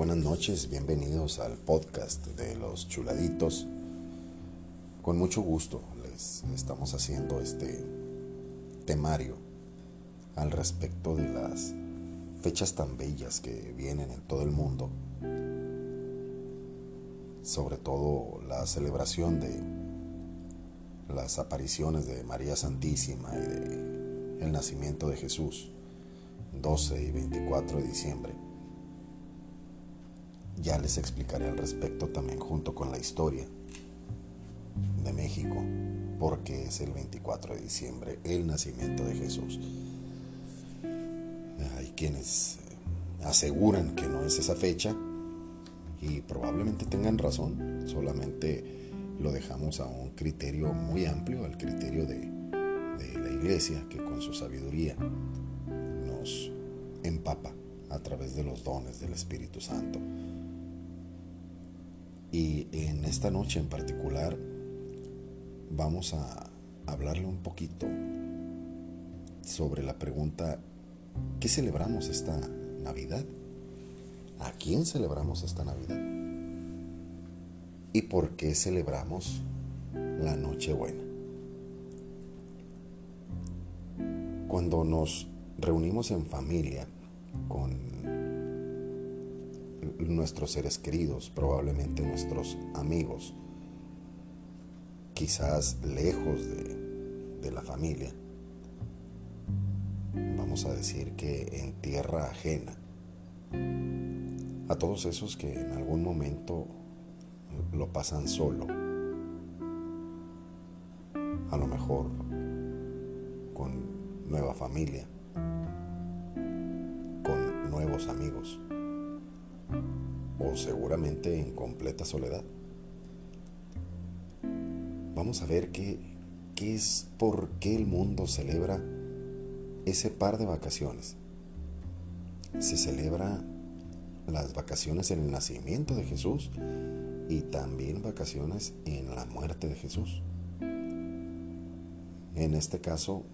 buenas noches, bienvenidos al podcast de los chuladitos. Con mucho gusto les estamos haciendo este temario al respecto de las fechas tan bellas que vienen en todo el mundo. Sobre todo la celebración de las apariciones de María Santísima y de el nacimiento de Jesús, 12 y 24 de diciembre. Ya les explicaré al respecto también junto con la historia de México, porque es el 24 de diciembre el nacimiento de Jesús. Hay quienes eh, aseguran que no es esa fecha y probablemente tengan razón, solamente lo dejamos a un criterio muy amplio, al criterio de, de la iglesia que con su sabiduría nos empapa a través de los dones del Espíritu Santo. Y en esta noche en particular vamos a hablarle un poquito sobre la pregunta, ¿qué celebramos esta Navidad? ¿A quién celebramos esta Navidad? ¿Y por qué celebramos la Nochebuena? Cuando nos reunimos en familia con nuestros seres queridos, probablemente nuestros amigos, quizás lejos de, la familia. Vamos a decir que en tierra ajena. A todos esos que en algún momento lo pasan solo. A lo mejor con nueva familia, con nuevos amigos o seguramente en completa soledad. Vamos a ver qué, qué es por qué el mundo celebra ese par de vacaciones. Se celebra las vacaciones en el nacimiento de Jesús y también vacaciones en la muerte de Jesús. En este caso,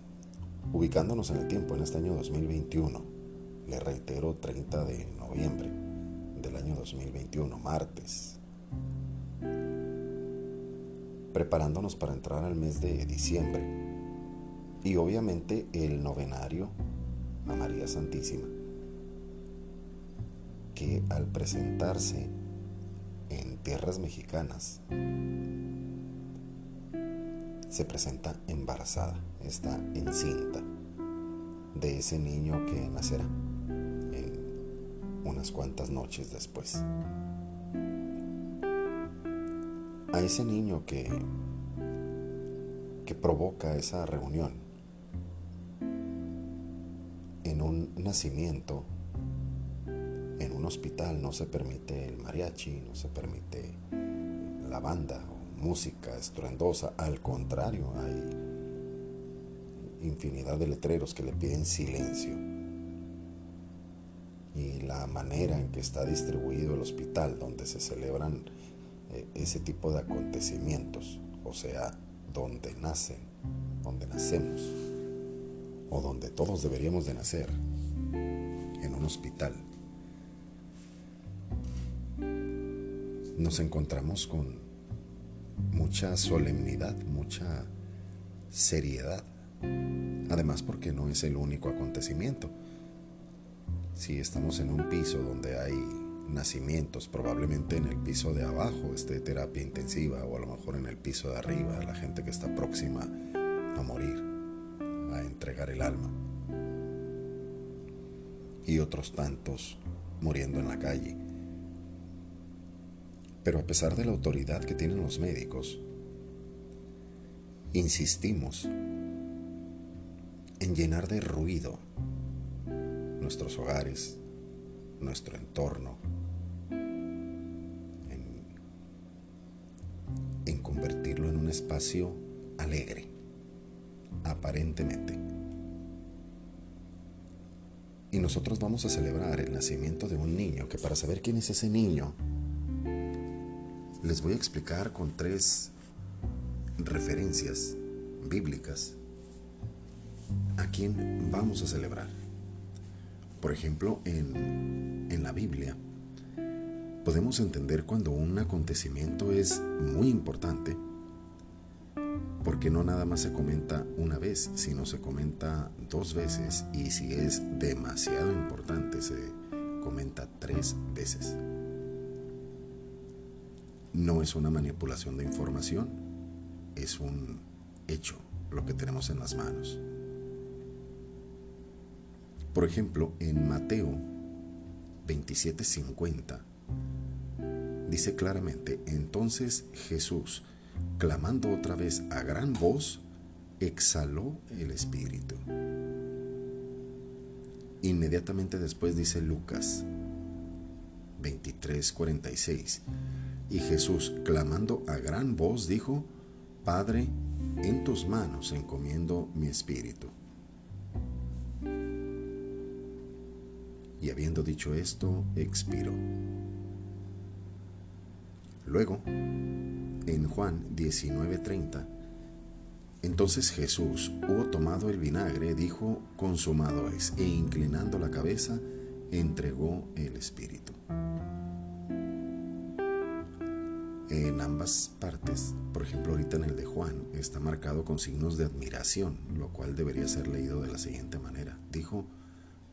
ubicándonos en el tiempo, en este año 2021, le reitero 30 de noviembre, del año 2021, martes, preparándonos para entrar al mes de diciembre. Y obviamente el novenario a María Santísima, que al presentarse en tierras mexicanas se presenta embarazada, está encinta de ese niño que nacerá unas cuantas noches después. A ese niño que, que provoca esa reunión en un nacimiento, en un hospital, no se permite el mariachi, no se permite la banda o música estruendosa, al contrario, hay infinidad de letreros que le piden silencio la manera en que está distribuido el hospital donde se celebran eh, ese tipo de acontecimientos, o sea, donde nacen, donde nacemos, o donde todos deberíamos de nacer, en un hospital. Nos encontramos con mucha solemnidad, mucha seriedad, además porque no es el único acontecimiento si estamos en un piso donde hay nacimientos, probablemente en el piso de abajo esté terapia intensiva o a lo mejor en el piso de arriba, la gente que está próxima a morir, a entregar el alma. Y otros tantos muriendo en la calle. Pero a pesar de la autoridad que tienen los médicos, insistimos en llenar de ruido nuestros hogares, nuestro entorno, en, convertirlo en un espacio alegre, aparentemente. Y nosotros vamos a celebrar el nacimiento de un niño, que para saber quién es ese niño, les voy a explicar con tres referencias bíblicas a quién vamos a celebrar. Por ejemplo, en, la Biblia podemos entender cuando un acontecimiento es muy importante, porque no nada más se comenta una vez, sino se comenta dos veces y si es demasiado importante se comenta tres veces. No es una manipulación de información, es un hecho lo que tenemos en las manos. Por ejemplo, en Mateo 27:50 dice claramente, entonces Jesús, clamando otra vez a gran voz, exhaló el espíritu. Inmediatamente después dice Lucas 23:46, y Jesús, clamando a gran voz, dijo, Padre, en tus manos encomiendo mi espíritu. Y habiendo dicho esto, expiró. Luego, en Juan 19:30, entonces Jesús, hubo tomado el vinagre, dijo, consumado es, e inclinando la cabeza, entregó el Espíritu. En ambas partes, por ejemplo ahorita en el de Juan, está marcado con signos de admiración, lo cual debería ser leído de la siguiente manera. Dijo,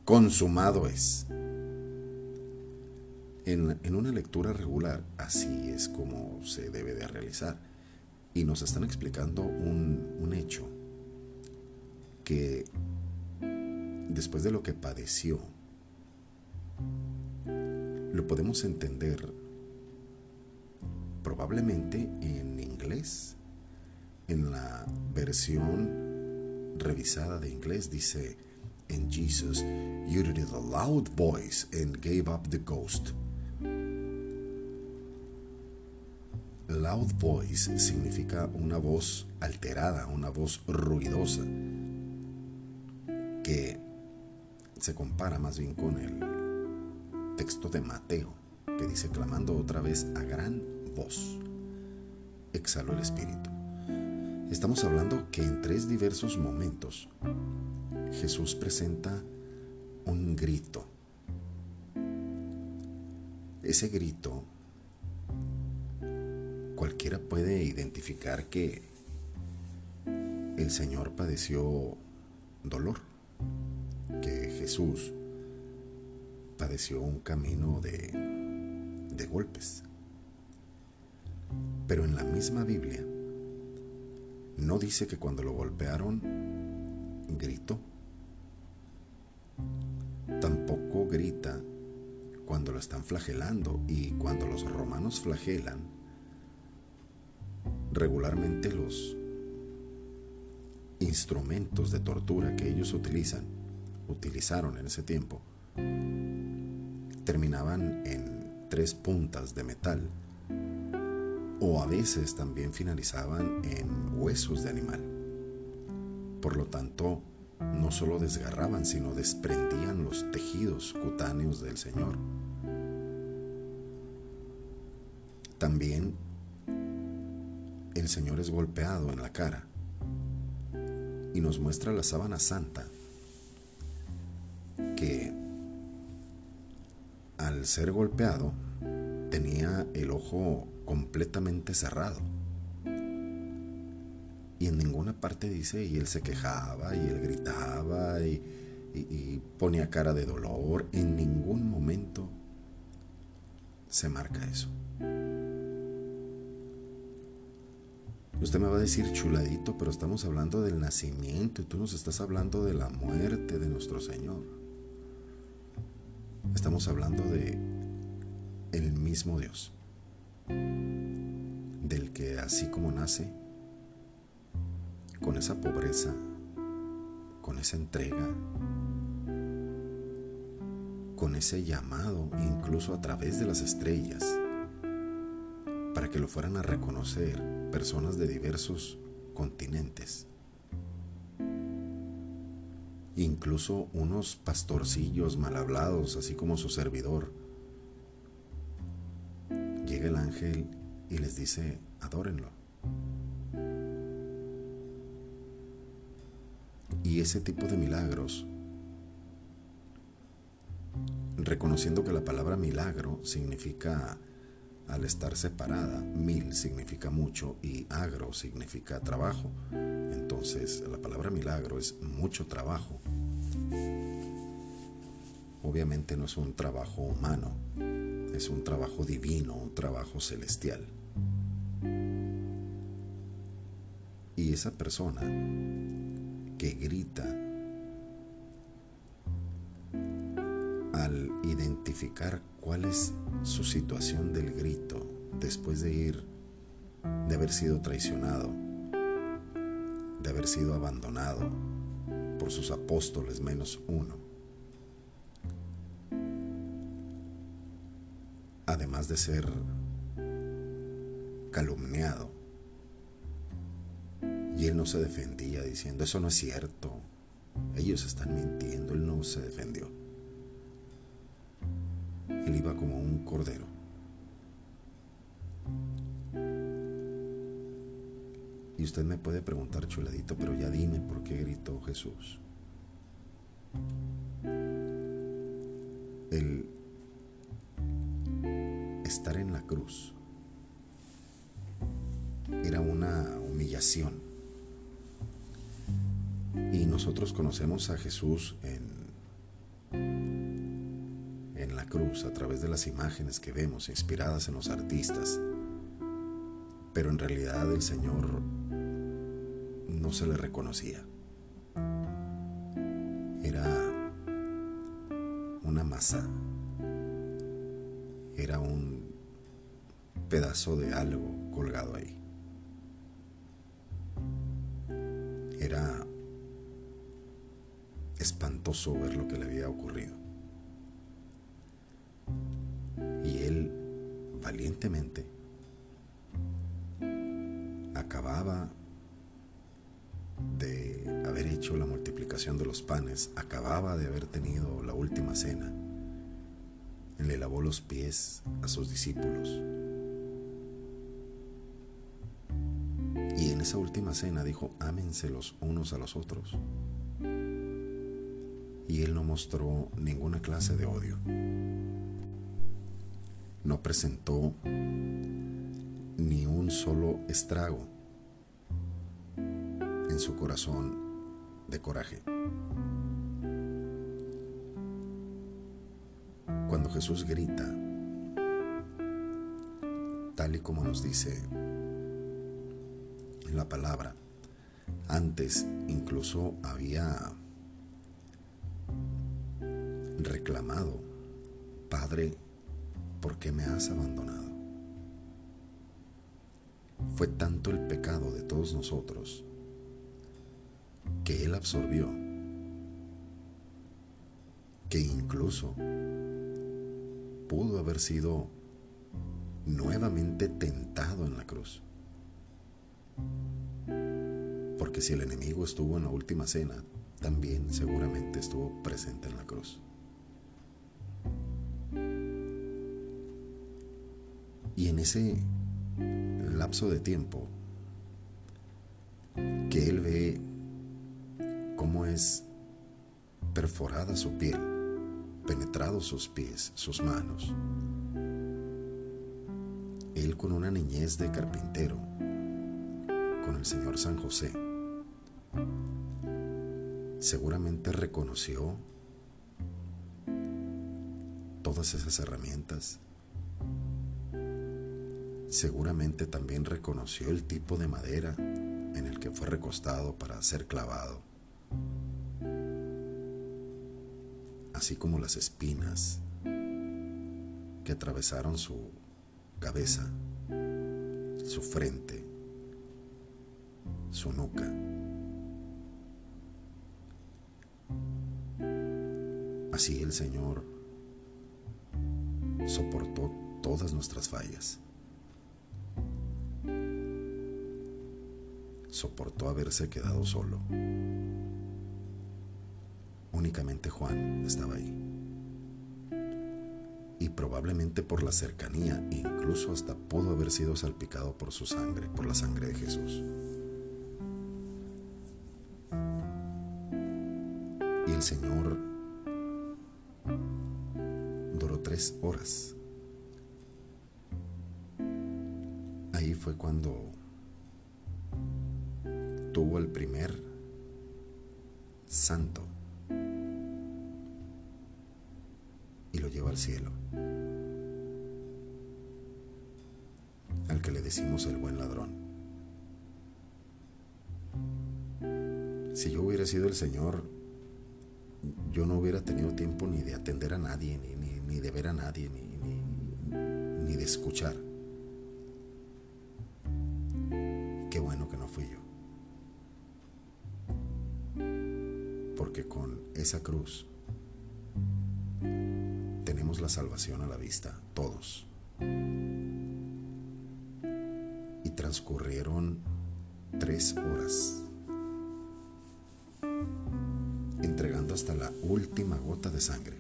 consumado es. En, una lectura regular, así es como se debe de realizar. Y nos están explicando un, un hecho que después de lo que padeció, lo podemos entender probablemente en inglés. En la versión revisada de inglés dice, en Jesus uttered a loud voice and gave up the ghost. Loud voice significa una voz alterada, una voz ruidosa, que se compara más bien con el texto de Mateo, que dice clamando otra vez a gran voz. Exhaló el espíritu. Estamos hablando que en tres diversos momentos Jesús presenta un grito. Ese grito cualquiera puede identificar que el Señor padeció dolor, que Jesús padeció un camino de, de golpes. Pero en la misma Biblia no dice que cuando lo golpearon gritó. Grita cuando lo están flagelando y cuando los romanos flagelan regularmente los instrumentos de tortura que ellos utilizan, utilizaron en ese tiempo, terminaban en tres puntas de metal o a veces también finalizaban en huesos de animal. Por lo tanto, no solo desgarraban, sino desprendían los tejidos cutáneos del Señor. También el Señor es golpeado en la cara y nos muestra la sábana santa que al ser golpeado tenía el ojo completamente cerrado. Y en ninguna parte dice, y él se quejaba, y él gritaba, y, y ponía cara de dolor. En ningún momento se marca eso. Usted me va a decir chuladito, pero estamos hablando del nacimiento y tú nos estás hablando de la muerte de nuestro Señor. Estamos hablando de el mismo Dios, del que así como nace, con esa pobreza, con esa entrega, con ese llamado, incluso a través de las estrellas, para que lo fueran a reconocer personas de diversos continentes. Incluso unos pastorcillos mal hablados, así como su servidor. Llega el ángel y les dice, adórenlo. Y ese tipo de milagros reconociendo que la palabra milagro significa al estar separada, mil significa mucho y agro significa trabajo. Entonces la palabra milagro es mucho trabajo. Obviamente no es un trabajo humano, es un trabajo divino, un trabajo celestial. Y esa persona que grita al identificar cuál es su situación del grito después de ir, de haber sido traicionado, de haber sido abandonado por sus apóstoles menos uno, además de ser calumniado. Él no se defendía diciendo, eso no es cierto, ellos están mintiendo, él no se defendió. Él iba como un cordero. Y usted me puede preguntar, chuladito, pero ya dime por qué gritó Jesús. El estar en la cruz conocemos a Jesús en, en la cruz a través de las imágenes que vemos inspiradas en los artistas. Pero en realidad el Señor no se le reconocía. Era una masa era un pedazo de algo colgado ahí. Era ver lo que le había ocurrido. Y él valientemente acababa de haber hecho la multiplicación de los panes, acababa de haber tenido la última cena le lavó los pies a sus discípulos. Y en esa última cena dijo, ámense los unos a los otros. Y él no mostró ninguna clase de odio. No presentó ni un solo estrago en su corazón de coraje. Cuando Jesús grita, tal y como nos dice la palabra, antes incluso había reclamado, Padre, ¿por qué me has abandonado? Fue tanto el pecado de todos nosotros que Él absorbió, que incluso pudo haber sido nuevamente tentado en la cruz. Porque si el enemigo estuvo en la última cena, también seguramente estuvo presente en la cruz. Y en ese lapso de tiempo que él ve cómo es perforada su piel, penetrados sus pies, sus manos. Él con una niñez de carpintero, con el Señor San José, seguramente reconoció todas esas herramientas. Seguramente también reconoció el tipo de madera en el que fue recostado para ser clavado. así como las espinas que atravesaron su cabeza, su frente, su nuca. Así el Señor soportó todas nuestras fallas. Soportó haberse quedado solo únicamente Juan estaba ahí. Y probablemente por la cercanía, incluso hasta pudo haber sido salpicado por su sangre, por la sangre de Jesús. Y el Señor tres horas. Ahí fue cuando tuvo el primer santo y lo lleva al cielo. Al que le decimos el buen ladrón. Si yo hubiera sido el Señor, yo no hubiera tenido tiempo ni de atender a nadie, ni, de ver a nadie, ni, ni de escuchar. Porque con esa cruz tenemos la salvación a la vista, todos. Y transcurrieron tres horas entregando hasta la última gota de sangre.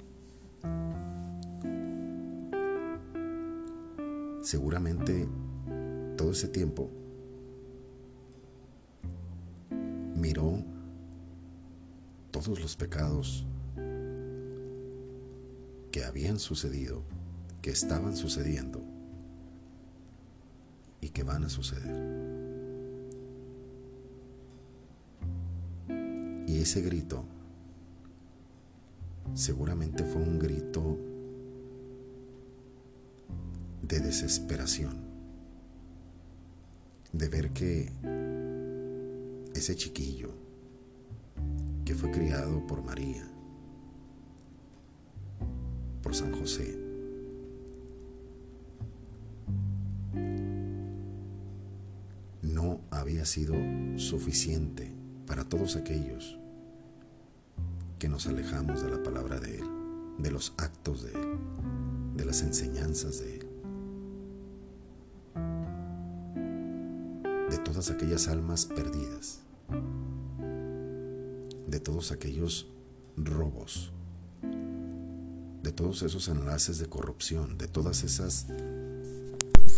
Seguramente todo ese tiempo miró todos los pecados que habían sucedido, que estaban sucediendo y que van a suceder. Y ese grito seguramente fue un grito de desesperación, de ver que ese chiquillo fue criado por María, por San José, no había sido suficiente para todos aquellos que nos alejamos de la palabra de Él, de los actos de Él, de las enseñanzas de Él, de todas aquellas almas perdidas, de todos aquellos robos, de todos esos enlaces de corrupción, de todas esas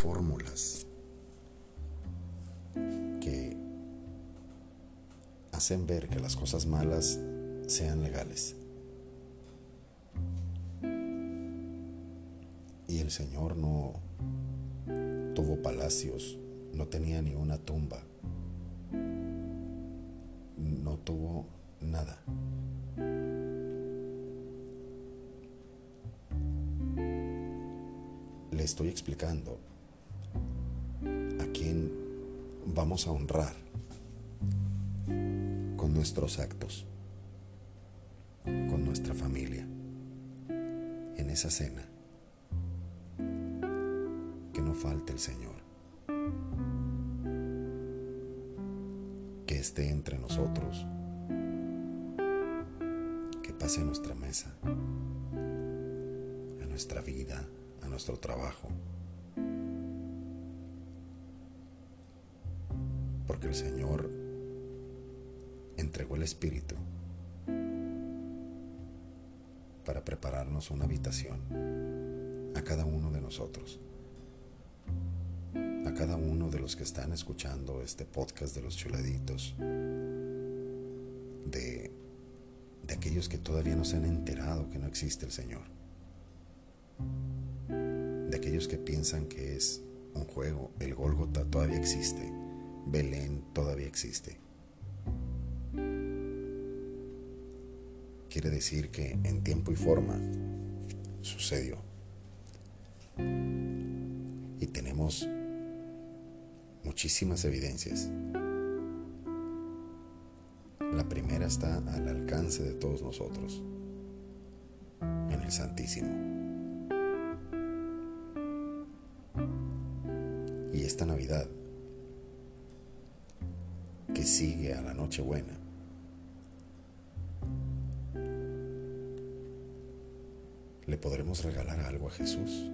fórmulas que hacen ver que las cosas malas sean legales. Y el Señor no tuvo palacios, no tenía ni una tumba, no tuvo nada. Le estoy explicando a quién vamos a honrar con nuestros actos con nuestra familia en esa cena. Que no falte el Señor. Que esté entre nosotros. A nuestra mesa, a nuestra vida, a nuestro trabajo. Porque el Señor entregó el Espíritu para prepararnos una habitación a cada uno de nosotros, a cada uno de los que están escuchando este podcast de los chuladitos, de, de aquellos que todavía no se han enterado que no existe el Señor, de aquellos que piensan que es un juego, el Gólgota todavía existe, Belén todavía existe. quiere decir que en tiempo y forma sucedió. Y tenemos muchísimas evidencias. La primera está al alcance de todos nosotros, en el Santísimo. Y esta Navidad, que sigue a la Nochebuena, ¿Le podremos regalar algo a Jesús?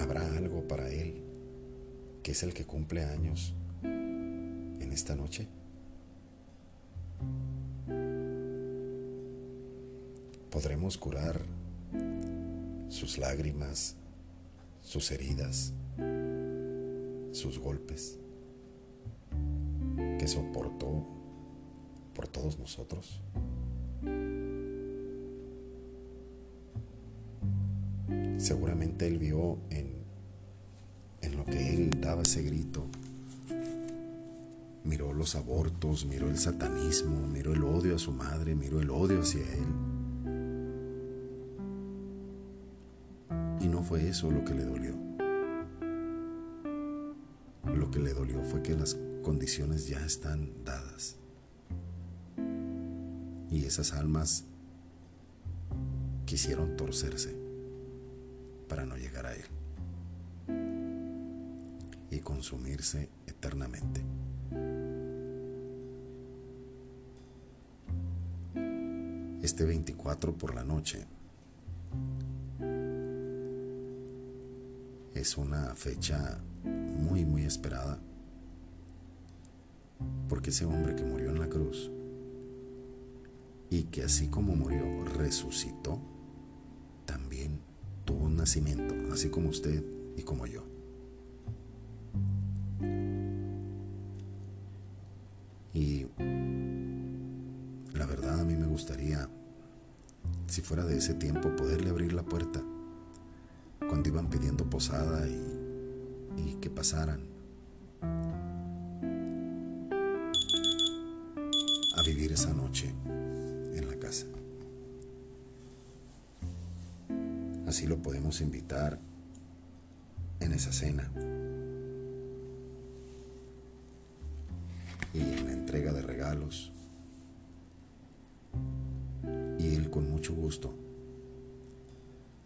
¿Habrá algo para Él que es el que cumple años esta noche? ¿Podremos curar sus lágrimas, sus heridas, sus golpes que soportó por todos nosotros? Seguramente él vio en, en lo que él daba ese grito, miró los abortos, miró el satanismo, miró el odio a su madre, miró el odio hacia él. Y no fue eso lo que le dolió. Lo que le dolió fue que las condiciones ya están dadas. Y esas almas quisieron torcerse para no llegar a Él y consumirse eternamente. Este 24 por la noche es una fecha muy, muy esperada porque ese hombre que murió en la cruz y que así como murió resucitó, también tuvo un nacimiento, así como usted y como yo. Ese tiempo, poderle abrir la puerta cuando iban pidiendo posada y, que pasaran a vivir esa noche en la casa. Así lo podemos invitar en esa cena. Y en la entrega de regalos. Y él con mucho gusto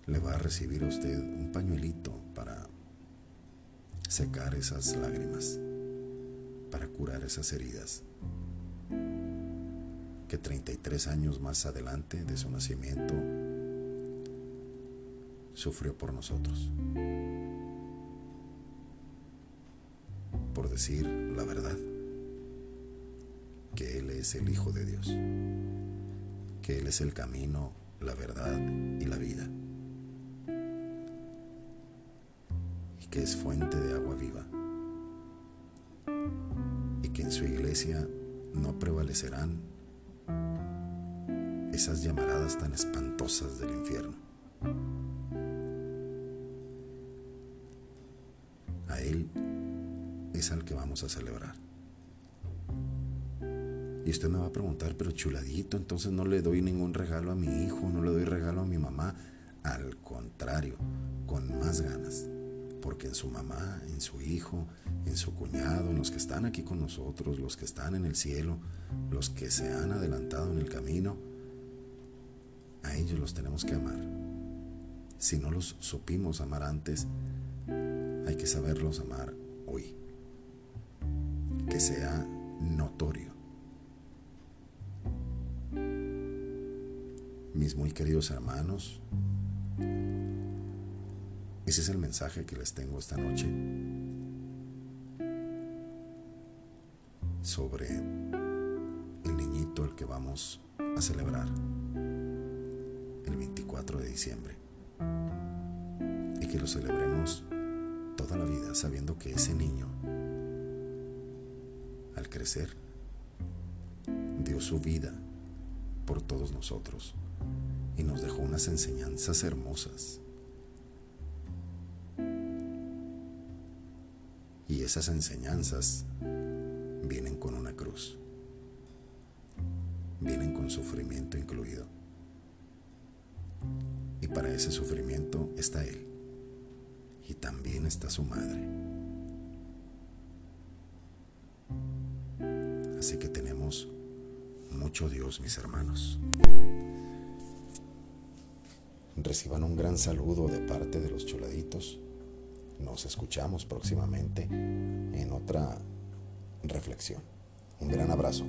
le va a recibir a usted un pañuelito para secar esas lágrimas, para curar esas heridas que 33 años más adelante de su nacimiento sufrió por nosotros. Por decir la verdad, que Él es el Hijo de Dios, que Él es el camino, la verdad y la vida, que es fuente de agua viva, y que en su iglesia no prevalecerán esas llamaradas tan espantosas del infierno. A Él es al que vamos a celebrar. Y usted me va a preguntar, pero chuladito, entonces no le doy ningún regalo a mi hijo, no le doy regalo a mi mamá. Al contrario, con más ganas. Porque en su mamá, en su hijo, en su cuñado, en los que están aquí con nosotros, los que están en el cielo, los que se han adelantado en el camino, a ellos los tenemos que amar. Si no los supimos amar antes, hay que saberlos amar hoy. Que sea notorio. Mis muy queridos hermanos, ese es el mensaje que les tengo esta noche sobre el niñito al que vamos a celebrar el 24 de diciembre y que lo celebremos toda la vida sabiendo que ese niño, al crecer, dio su vida por todos nosotros y nos dejó unas enseñanzas hermosas. Y esas enseñanzas vienen con una cruz, vienen con sufrimiento incluido. Y para ese sufrimiento está Él. Y también está su madre. Así que tenemos mucho Dios, mis hermanos. Reciban un gran saludo de parte de los chuladitos. Nos escuchamos próximamente en otra reflexión. Un gran abrazo.